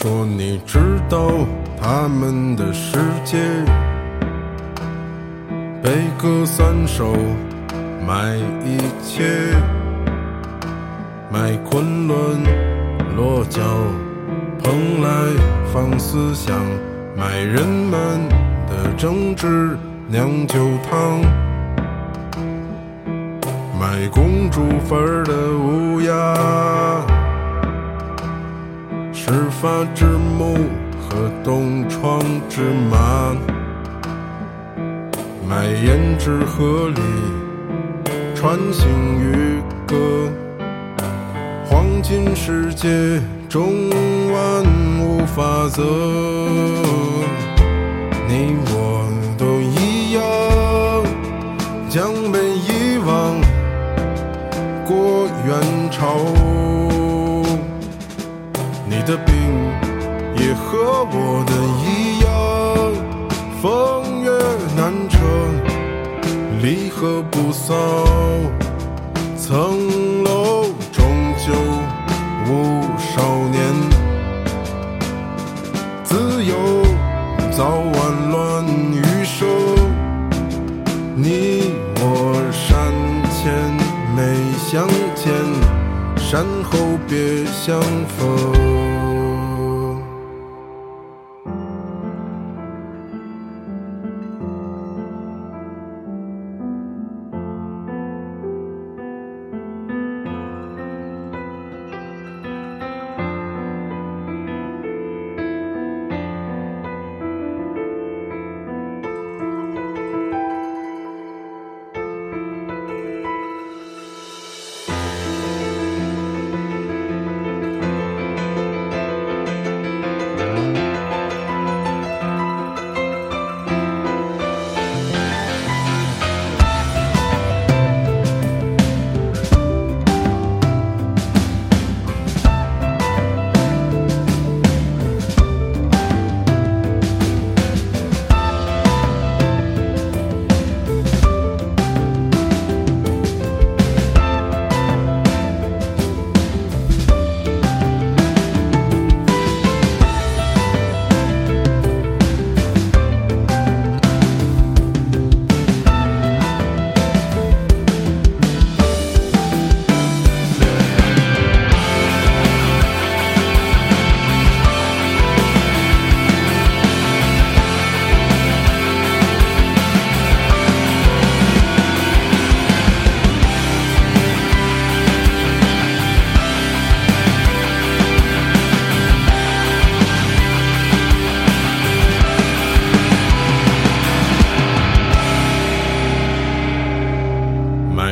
说你知道他们的世界，悲歌三首，卖一切，卖昆仑落脚，蓬莱放思想，卖人们的政治酿酒汤，卖公主坟的乌鸦。始发之木和东窗之马，卖胭脂河里穿行渔歌，黄金世界中万物法则，你我都一样，将被遗忘过元朝。你的病也和我的一样，风月难测，离合不骚，层楼终究无少年，自由早晚乱余生，你我山前没相见。山后别相逢。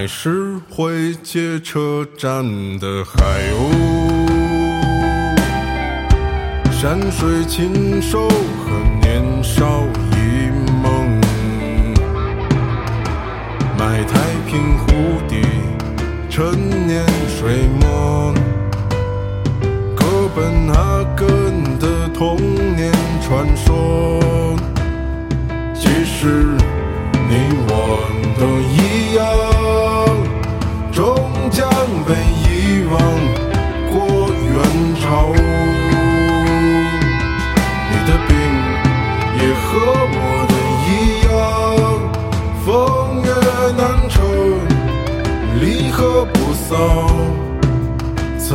卖石灰街车站的海鸥，山水禽兽和年少一梦，卖太平湖底陈年水墨，哥本哈根的童年传说，和我的一样，风月难酬，离合不骚，层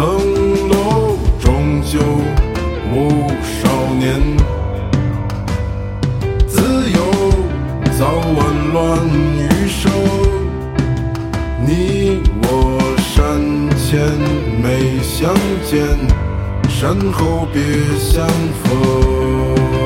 楼终究无少年，自由早晚乱余生。你我山前没相见，山后别相逢。